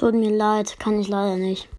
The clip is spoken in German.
Tut mir leid, kann ich leider nicht.